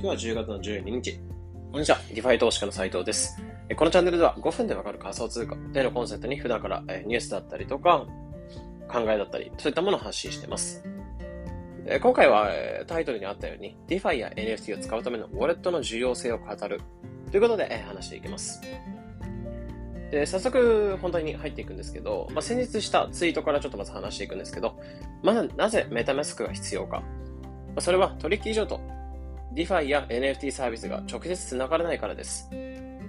今日は10月の12日。こんにちは。 DeFi 投資家の斉藤です。このチャンネルでは5分でわかる仮想通貨というのコンセプトに普段からニュースだったりとか考えだったりそういったものを発信しています。今回はタイトルにあったように DeFi や NFT を使うためのウォレットの重要性を語るということで話していきます。で、早速本題に入っていくんですけど、まあ、先日したツイートからちょっとまず話していくんですけど、まずなぜメタマスクが必要か。それは取引所と DeFi や NFT サービスが直接繋がらないからです。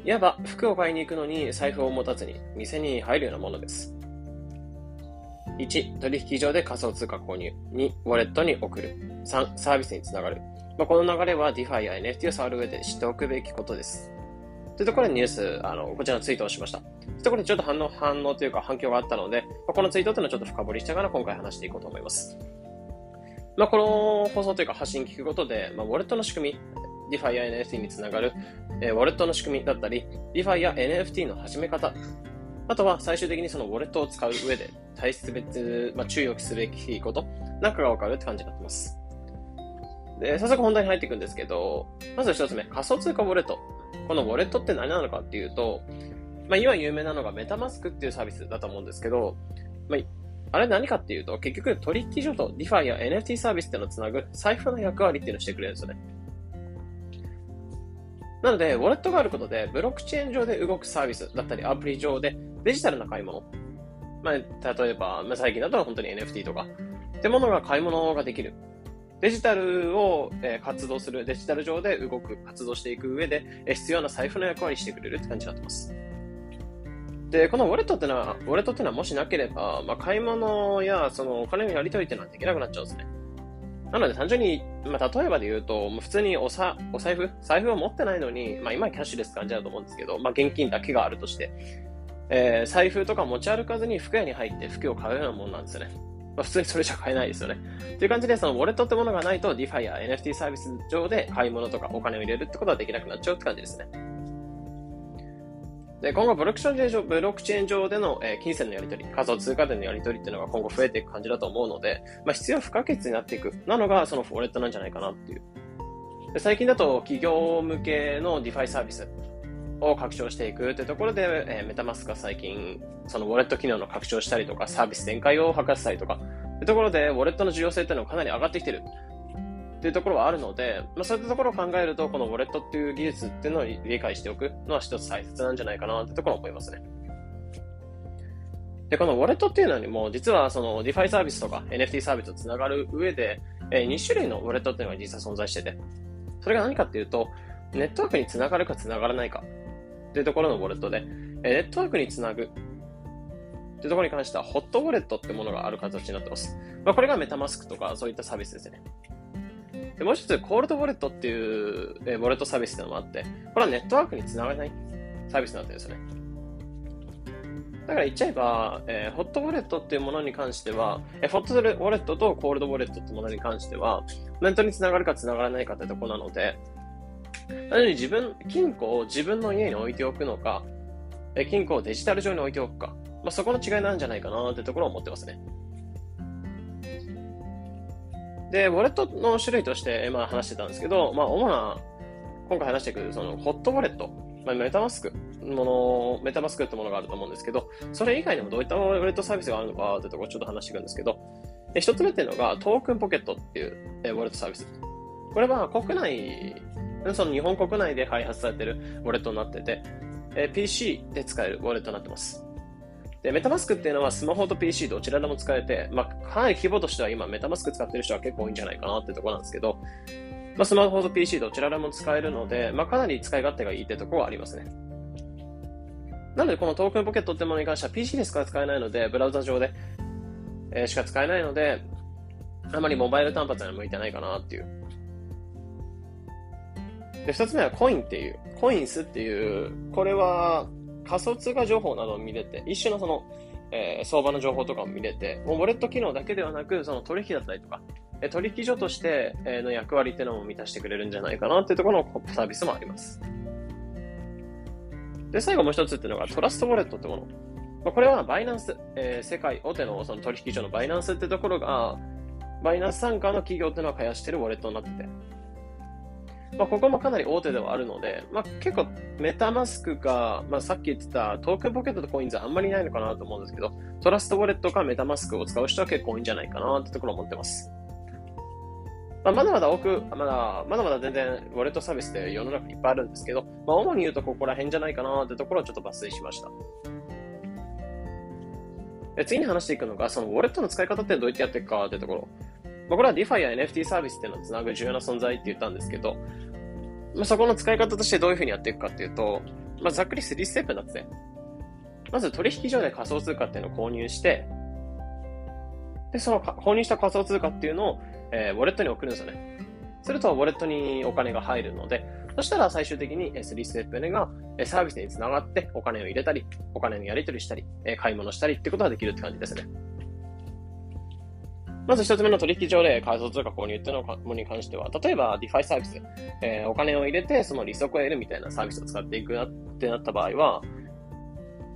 いわば服を買いに行くのに財布を持たずに店に入るようなものです。1、取引所で仮想通貨購入。2、ウォレットに送る。3、サービスにつながる。まあ、この流れは DeFi や NFT を触る上で知っておくべきことです。というところでニュース、あの、こちらのツイートをしました。というところでちょっと反応、反応というか反響があったので、まあ、このツイートというのをちょっと深掘りしながら今回話していこうと思います。まあ、この放送というか発信聞くことで、まあ、ウォレットの仕組み、DeFi や NFT につながる、えー、ウォレットの仕組みだったり、DeFi や NFT の始め方、あとは最終的にそのウォレットを使う上で大切別、まあ、注意をすべきことなんかがわかるって感じになってます。で、早速本題に入っていくんですけど、まず一つ目、仮想通貨ウォレット。このウォレットって何なのかっていうと、まあ、今有名なのがメタマスクっていうサービスだと思うんですけど、まあ、あれ何かっていうと、結局取引所と DeFi や NFT サービスっていうのをつなぐ財布の役割っていうのをしてくれるんですよね。なので、ウォレットがあることで、ブロックチェーン上で動くサービスだったり、アプリ上でデジタルな買い物。まあ、例えば、まあ、最近だと本当に NFT とか、ってものが買い物ができる。デジタルを、え活動する、デジタル上で動く、活動していく上で、え必要な財布の役割してくれるって感じになってます。で、このウォレットってのは、ウォレットってのはもしなければ、まあ、買い物やそのお金のやり取りってのはできなくなっちゃうんですね。なので単純に、まあ、例えばで言うと、普通におさお財布、財布を持ってないのに、まあ、今はキャッシュレス感じだと思うんですけど、まあ、現金だけがあるとして、えー、財布とか持ち歩かずに服屋に入って服を買うようなもんなんですよね。まあ、普通にそれじゃ買えないですよね。という感じで、そのウォレットってものがないと、DeFi や NFT サービス上で買い物とかお金を入れるってことはできなくなっちゃうって感じですね。で、今後ブロックチェーン上、ブロックチェーン上での、えー、金銭のやり取り、仮想通貨でのやり取りっていうのが今後増えていく感じだと思うので、まあ、必要不可欠になっていく、なのがそのウォレットなんじゃないかなっていう。で最近だと企業向けの DeFi サービスを拡張していくってところで、えー、メタマスクが最近、そのウォレット機能の拡張したりとか、サービス展開を図ったりとか、ってところで、ウォレットの重要性っていうのがかなり上がってきてる。っていうところはあるので、まあ、そういったところを考えると、このウォレットっていう技術っていうのを理解しておくのは一つ大切なんじゃないかなってところを思いますね。で、このウォレットっていうのにも、実はその DeFi サービスとか NFT サービスとつながる上で、え2種類のウォレットっていうのが実は存在してて、それが何かっていうと、ネットワークにつながるかつながらないかっていうところのウォレットで、えネットワークにつなぐっていうところに関しては、ホットウォレットってものがある形になってます。まあ、これがメタマスクとかそういったサービスですね。で、もう一つ、コールドウォレットっていう、えー、ウォレットサービスっていうのもあって、これはネットワークにつながれないサービスになってるんですよね。だから言っちゃえば、えー、ホットウォレットっていうものに関しては、えー、ホットウォレットとコールドウォレットってものに関しては、ネットにつながるかつながらないかってとこなので、なのに自分、金庫を自分の家に置いておくのか、えー、金庫をデジタル上に置いておくか、まあ、そこの違いなんじゃないかなってところを思ってますね。で、ウォレットの種類として、まあ、話してたんですけど、まあ、主な、今回話してくる、その、ホットウォレット、まあ、メタマスクもの、メタマスクってものがあると思うんですけど、それ以外にもどういったウォレットサービスがあるのかってところをちょっと話していくんですけど、一つ目っていうのが、トークンポケットっていうウォレットサービス。これは国内、その日本国内で開発されてるウォレットになってて、PC で使えるウォレットになってます。で、メタマスクっていうのはスマホと PC どちらでも使えて、まあ、かなり規模としては今メタマスク使ってる人は結構多いんじゃないかなってとこなんですけど、まあ、スマホと PC どちらでも使えるので、まあ、かなり使い勝手がいいってとこはありますね。なので、このトークンポケットってものに関しては PC でしか使えないので、ブラウザ上で、えー、しか使えないので、あまりモバイル端末には向いてないかなっていう。で、二つ目はコインっていう、コインスっていう、これは、仮想通貨情報などを見れて、一種のその、えー、相場の情報とかも見れて、もうウォレット機能だけではなく、その取引だったりとか、え取引所としての役割っていうのも満たしてくれるんじゃないかなっていうところのサービスもあります。で、最後もう一つっていうのがトラストウォレットってもの。まあこれはバイナンス、えー、世界大手のその取引所のバイナンスってところが、バイナンス参加の企業っていうのを開発してるウォレットになってて。まあ、ここもかなり大手ではあるので、まあ、結構メタマスクか、まあ、さっき言ってたトークンポケットとコインズはあんまりないのかなと思うんですけど、トラストウォレットかメタマスクを使う人は結構多いんじゃないかなってところを思ってます。まあ、まだまだ多く、まだ、まだまだ全然ウォレットサービスって世の中いっぱいあるんですけど、まあ、主に言うとここら辺じゃないかなってところをちょっと抜粋しました。次に話していくのが、そのウォレットの使い方ってどうやってやっていくかってところ。まあ、これは DeFi や NFT サービスっていうのをつなぐ重要な存在って言ったんですけど、まあ、そこの使い方としてどういうふうにやっていくかっていうと、まあ、ざっくり3ステップになってて、まず取引所で仮想通貨っていうのを購入して、で、その購入した仮想通貨っていうのを、えー、ウォレットに送るんですよね。すると、ウォレットにお金が入るので、そしたら最終的に3ステップ目がサービスにつながってお金を入れたり、お金のやり取りしたり、買い物したりってことができるって感じですね。まず一つ目の取引上で仮想通貨購入っていうのに関しては、例えば DeFi サービス、えー、お金を入れてその利息を得るみたいなサービスを使っていくなってなった場合は、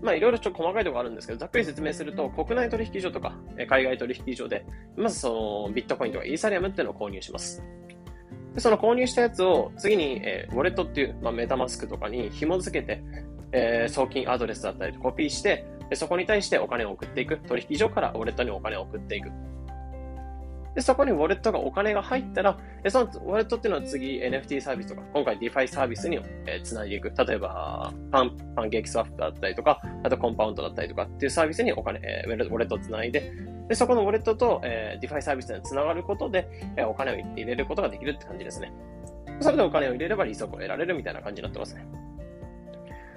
まあいろいろちょっと細かいところあるんですけど、ざっくり説明すると、国内取引所とか海外取引所で、まずそのビットコインとかイーサリアムっていうのを購入します。でその購入したやつを次に、えー、ウォレットっていう、まあ、メタマスクとかに紐付けて、えー、送金アドレスだったりコピーして、そこに対してお金を送っていく。取引所からウォレットにお金を送っていく。で、そこにウォレットがお金が入ったら、そのウォレットっていうのは次 NFT サービスとか、今回 DeFi サービスに、えー、繋いでいく。例えば、パン、パンケーキスワップだったりとか、あとコンパウンドだったりとかっていうサービスにお金、えー、ウォレットを繋いで、で、そこのウォレットと、えー、DeFi サービスに繋がることで、え、お金を入れることができるって感じですね。それでお金を入れれば利息を得られるみたいな感じになってますね。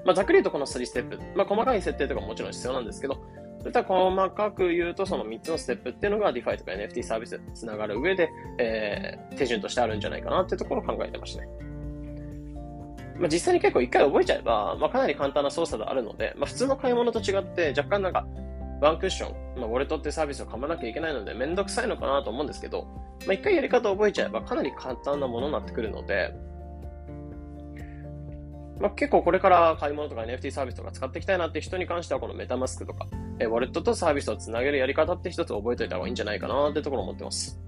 まあ、ざっくり言うとこの3ステップ。まあ、細かい設定とかももちろん必要なんですけど、そういった細かく言うと、その3つのステップっていうのが DeFi とか NFT サービスでつながる上で、えー、手順としてあるんじゃないかなっていうところを考えてましたね。まあ、実際に結構一回覚えちゃえば、まあ、かなり簡単な操作であるので、まあ、普通の買い物と違って若干なんか、ワンクッション、まあ、ウォレットってサービスを噛まなきゃいけないので、めんどくさいのかなと思うんですけど、まあ、一回やり方を覚えちゃえばかなり簡単なものになってくるので、まあ、結構これから買い物とか NFT サービスとか使っていきたいなって人に関してはこのメタマスクとか、えウォレットとサービスをつなげるやり方って一つ覚えておいた方がいいんじゃないかなってところを思ってます。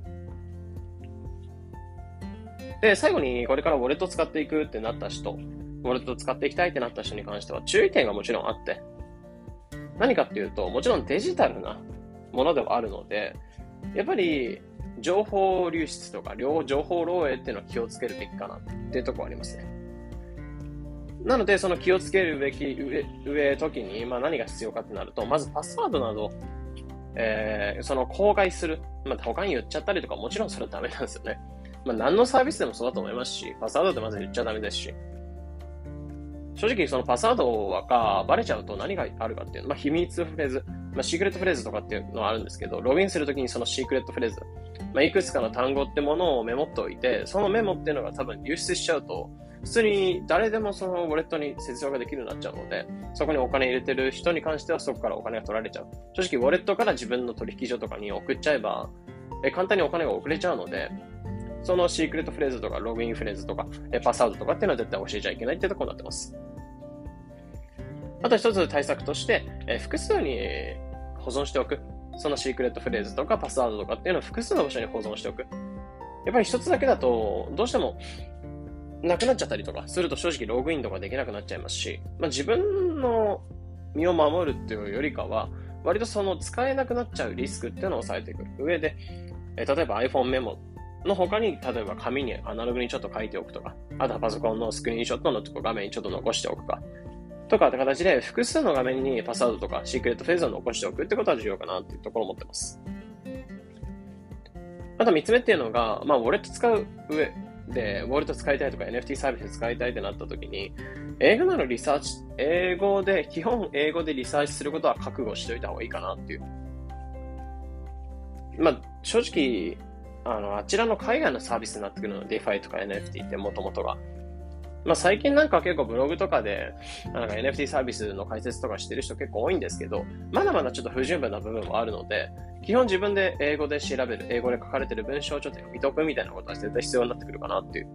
で、最後にこれからウォレット使っていくってなった人、ウォレット使っていきたいってなった人に関しては注意点がもちろんあって、何かっていうと、もちろんデジタルなものではあるので、やっぱり情報流出とか、両情報漏洩っていうのは気をつけるべきかなっていうところありますね。なので、その気をつけるべき上、上時に、まあ何が必要かってなると、まずパスワードなど、えー、その公開する。まあ他に言っちゃったりとか、もちろんそれはダメなんですよね。まあ何のサービスでもそうだと思いますし、パスワードってまず言っちゃダメですし。正直そのパスワードがバレちゃうと何があるかっていうの、まあ秘密フレーズ、まあシークレットフレーズとかっていうのはあるんですけど、ログインするときにそのシークレットフレーズ、まあいくつかの単語ってものをメモっておいて、そのメモっていうのが多分流出しちゃうと、普通に誰でもそのウォレットに接続ができるようになっちゃうので、そこにお金入れてる人に関してはそこからお金が取られちゃう。正直、ウォレットから自分の取引所とかに送っちゃえば、え簡単にお金が送れちゃうので、そのシークレットフレーズとか、ログインフレーズとか、えパスワードとかっていうのは絶対教えちゃいけないってところになってます。あと一つ対策として、え複数に保存しておく。そのシークレットフレーズとかパスワードとかっていうのを複数の場所に保存しておく。やっぱり一つだけだと、どうしてもなくなっちゃったりとかすると正直ログインとかできなくなっちゃいますし、まあ、自分の身を守るっていうよりかは、割とその使えなくなっちゃうリスクっていうのを抑えていく上で、え例えば iPhone メモの他に、例えば紙にアナログにちょっと書いておくとか、あとはパソコンのスクリーンショットのとこ画面にちょっと残しておくか、とかって形で複数の画面にパスワードとかシークレットフェーズを残しておくってことは重要かなっていうところを思ってます。あと三つ目っていうのが、まあ、ウォレット使う上で、ウォルト使いたいとか NFT サービス使いたいってなった時に、英語ならリサーチ、英語で、基本英語でリサーチすることは覚悟しておいた方がいいかなっていう。まあ、正直、あの、あちらの海外のサービスになってくるの、DeFi とか NFT ってもともとが。まあ、最近なんか結構ブログとかで、なんか NFT サービスの解説とかしてる人結構多いんですけど、まだまだちょっと不十分な部分もあるので、基本自分で英語で調べる、英語で書かれてる文章をちょっと読み解くみたいなことは絶対必要になってくるかなっていう。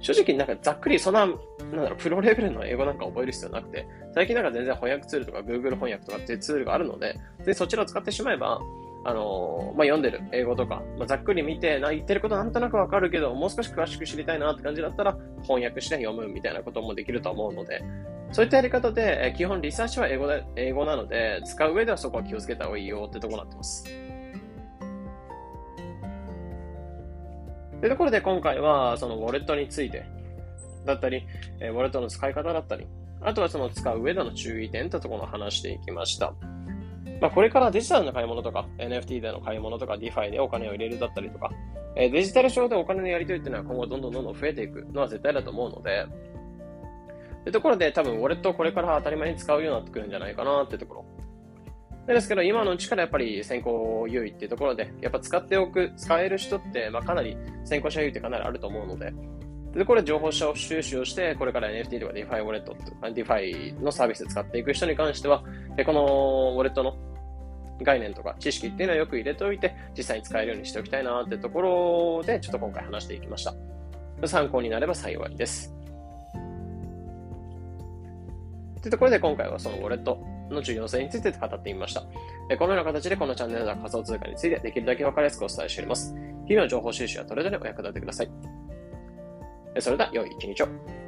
正直なんかざっくりそんな、なんだろう、プロレベルの英語なんか覚える必要なくて、最近なんか全然翻訳ツールとか Google 翻訳とかっていうツールがあるので、でそちらを使ってしまえば、あの、まあ、読んでる英語とか、まあ、ざっくり見て、な言ってることなんとなくわかるけど、もう少し詳しく知りたいなって感じだったら、翻訳して読むみたいなこともできると思うので、そういったやり方で、え基本リサーチは英語で、英語なので、使う上ではそこは気をつけた方がいいよってところになってます。というところで今回は、そのウォレットについてだったり、えウォレットの使い方だったり、あとはその使う上での注意点ってところを話していきました。まあ、これからデジタルの買い物とか、NFT での買い物とか、DeFi でお金を入れるだったりとか、えデジタル上でお金のやり取りっていうのは今後どんどんどんどん増えていくのは絶対だと思うので、というところで多分ウォレットをこれから当たり前に使うようになってくるんじゃないかなっていうところ。でですけど、今のうちからやっぱり先行優位っていうところで、やっぱ使っておく、使える人って、まあ、かなり先行者優位ってかなりあると思うので、で、これ情報者収集をして、これから NFT とか DeFi ウォレットとか DeFi のサービスで使っていく人に関しては、このウォレットの概念とか知識っていうのはよく入れておいて、実際に使えるようにしておきたいなってところで、ちょっと今回話していきました。参考になれば幸いです。というところで今回はそのウォレットの重要性について語ってみました。このような形でこのチャンネルでは仮想通貨についてできるだけ分かりやすくお伝えしております。日々の情報収集やトレードにお役立てください。それでは良い一日を。